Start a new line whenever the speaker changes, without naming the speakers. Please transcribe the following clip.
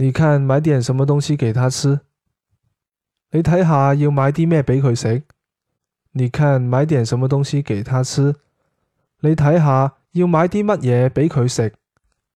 你看买点什么东西给他吃？你睇下要买啲咩俾佢食？你看买点什么东西给他吃？你睇下要买啲乜嘢俾佢食？